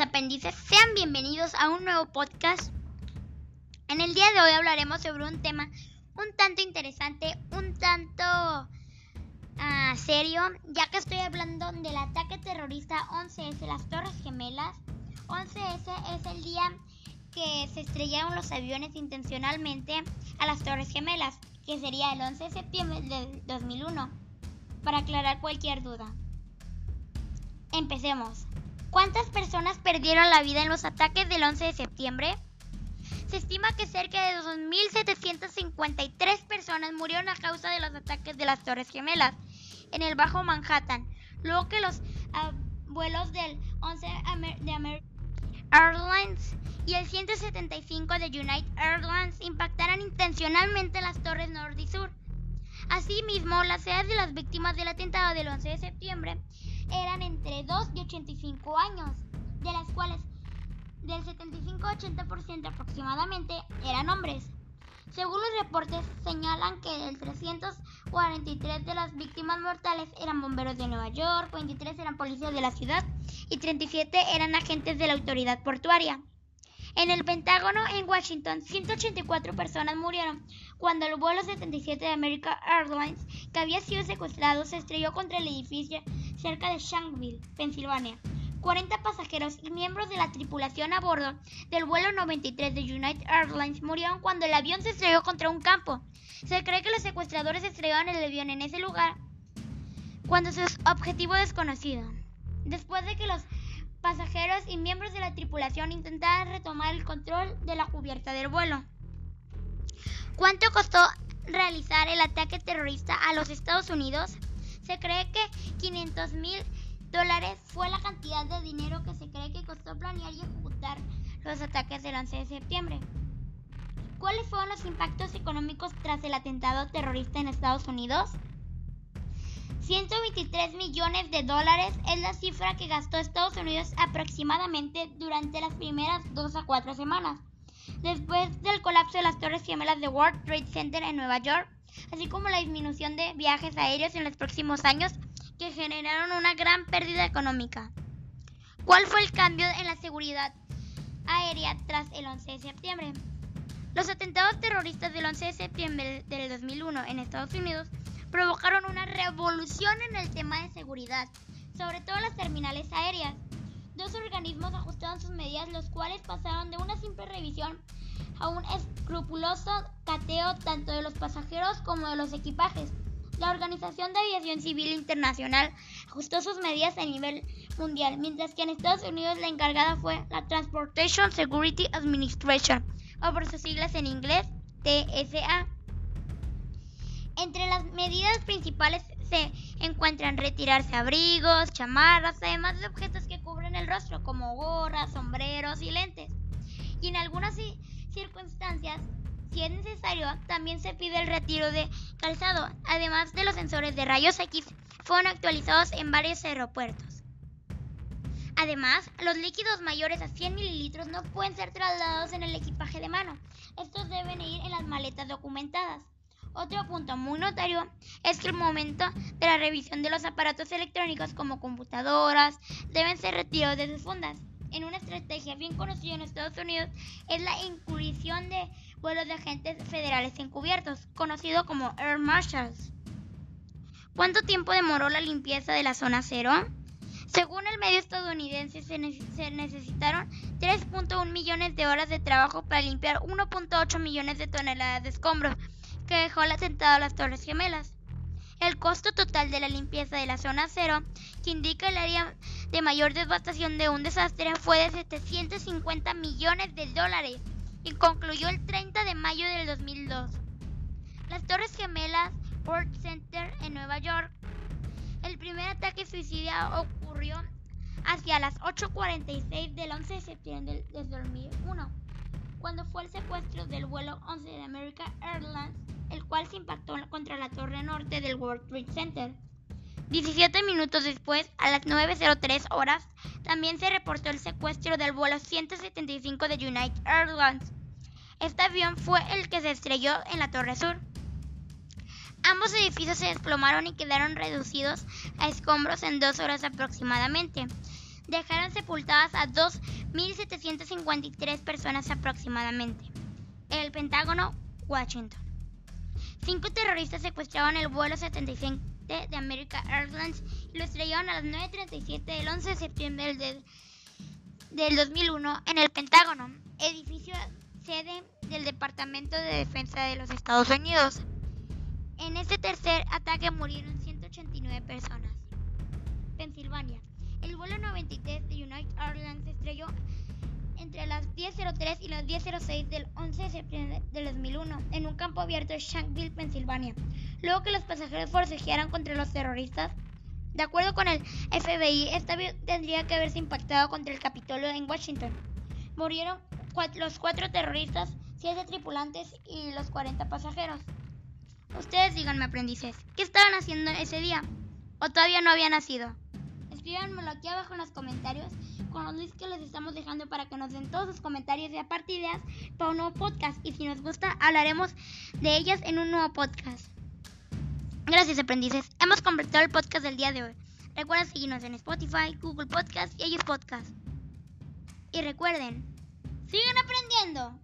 apéndices, sean bienvenidos a un nuevo podcast. En el día de hoy hablaremos sobre un tema un tanto interesante, un tanto uh, serio, ya que estoy hablando del ataque terrorista 11S, las Torres Gemelas. 11S es el día que se estrellaron los aviones intencionalmente a las Torres Gemelas, que sería el 11 de septiembre del 2001, para aclarar cualquier duda. Empecemos. ¿Cuántas personas perdieron la vida en los ataques del 11 de septiembre? Se estima que cerca de 2.753 personas murieron a causa de los ataques de las Torres Gemelas en el Bajo Manhattan, luego que los vuelos del 11 de American Airlines y el 175 de United Airlines impactaran intencionalmente las torres norte y sur. Asimismo, las edades de las víctimas del atentado del 11 de septiembre eran entre 2 y 85 años, de las cuales del 75-80% aproximadamente eran hombres. Según los reportes, señalan que el 343 de las víctimas mortales eran bomberos de Nueva York, 23 eran policías de la ciudad y 37 eran agentes de la autoridad portuaria. En el Pentágono, en Washington, 184 personas murieron cuando el vuelo 77 de American Airlines, que había sido secuestrado, se estrelló contra el edificio cerca de Shanksville, Pensilvania. 40 pasajeros y miembros de la tripulación a bordo del vuelo 93 de United Airlines murieron cuando el avión se estrelló contra un campo. Se cree que los secuestradores estrellaron el avión en ese lugar cuando su objetivo desconocido. Después de que los pasajeros y miembros de la tripulación intentaran retomar el control de la cubierta del vuelo. ¿Cuánto costó realizar el ataque terrorista a los Estados Unidos? Se cree que 500 mil dólares fue la cantidad de dinero que se cree que costó planear y ejecutar los ataques del 11 de septiembre. ¿Cuáles fueron los impactos económicos tras el atentado terrorista en Estados Unidos? 123 millones de dólares es la cifra que gastó Estados Unidos aproximadamente durante las primeras dos a cuatro semanas, después del colapso de las Torres Gemelas de World Trade Center en Nueva York, así como la disminución de viajes aéreos en los próximos años que generaron una gran pérdida económica. ¿Cuál fue el cambio en la seguridad aérea tras el 11 de septiembre? Los atentados terroristas del 11 de septiembre del 2001 en Estados Unidos provocaron una revolución en el tema de seguridad, sobre todo las terminales aéreas. Dos organismos ajustaron sus medidas, los cuales pasaron de una simple revisión a un escrupuloso cateo tanto de los pasajeros como de los equipajes. La Organización de Aviación Civil Internacional ajustó sus medidas a nivel mundial, mientras que en Estados Unidos la encargada fue la Transportation Security Administration, o por sus siglas en inglés, TSA. Entre las medidas principales se encuentran retirarse abrigos, chamarras, además de objetos que cubren el rostro, como gorras, sombreros y lentes. Y en algunas circunstancias si es necesario, también se pide el retiro de calzado. Además de los sensores de rayos X, fueron actualizados en varios aeropuertos. Además, los líquidos mayores a 100 mililitros no pueden ser trasladados en el equipaje de mano. Estos deben ir en las maletas documentadas. Otro punto muy notario es que el momento de la revisión de los aparatos electrónicos como computadoras deben ser retirados de sus fundas en una estrategia bien conocida en Estados Unidos es la incursión de vuelos de agentes federales encubiertos, conocido como Air Marshals. ¿Cuánto tiempo demoró la limpieza de la zona cero? Según el medio estadounidense, se, necesitaron 3.1 millones de horas de trabajo para limpiar 1.8 millones de toneladas de escombros que dejó el atentado a las Torres Gemelas. El costo total de la limpieza de la zona cero, que indica el área de mayor devastación de un desastre, fue de 750 millones de dólares y concluyó el 30 de mayo del 2002. Las Torres Gemelas World Center en Nueva York. El primer ataque suicida ocurrió hacia las 8.46 del 11 de septiembre del 2001, cuando fue el secuestro del vuelo 11 de American Airlines el cual se impactó contra la torre norte del World Trade Center. 17 minutos después, a las 9.03 horas, también se reportó el secuestro del vuelo 175 de United Airlines. Este avión fue el que se estrelló en la Torre Sur. Ambos edificios se desplomaron y quedaron reducidos a escombros en dos horas aproximadamente. dejaron sepultadas a 2.753 personas aproximadamente. El Pentágono, Washington. Cinco terroristas secuestraban el vuelo 75 de American Airlines y lo estrellaron a las 9.37 del 11 de septiembre del, del 2001 en el Pentágono, edificio sede del Departamento de Defensa de los Estados Unidos. En este tercer ataque murieron 189 personas. Pensilvania. El vuelo 93 de United Airlines estrelló entre las 10.03 y las 10.06 del 11 de septiembre del 2001 en un campo abierto de Shanksville, Pensilvania, luego que los pasajeros forcejearan contra los terroristas. De acuerdo con el FBI, esta tendría que haberse impactado contra el Capitolio en Washington. Murieron los cuatro terroristas, siete tripulantes y los 40 pasajeros. Ustedes díganme, aprendices, ¿qué estaban haciendo ese día? ¿O todavía no había nacido? Escríbanmelo aquí abajo en los comentarios con los links que les estamos dejando para que nos den todos sus comentarios y aparte ideas para un nuevo podcast. Y si nos gusta, hablaremos de ellas en un nuevo podcast. Gracias, aprendices. Hemos completado el podcast del día de hoy. Recuerden seguirnos en Spotify, Google Podcast y ellos Podcast. Y recuerden, sigan aprendiendo.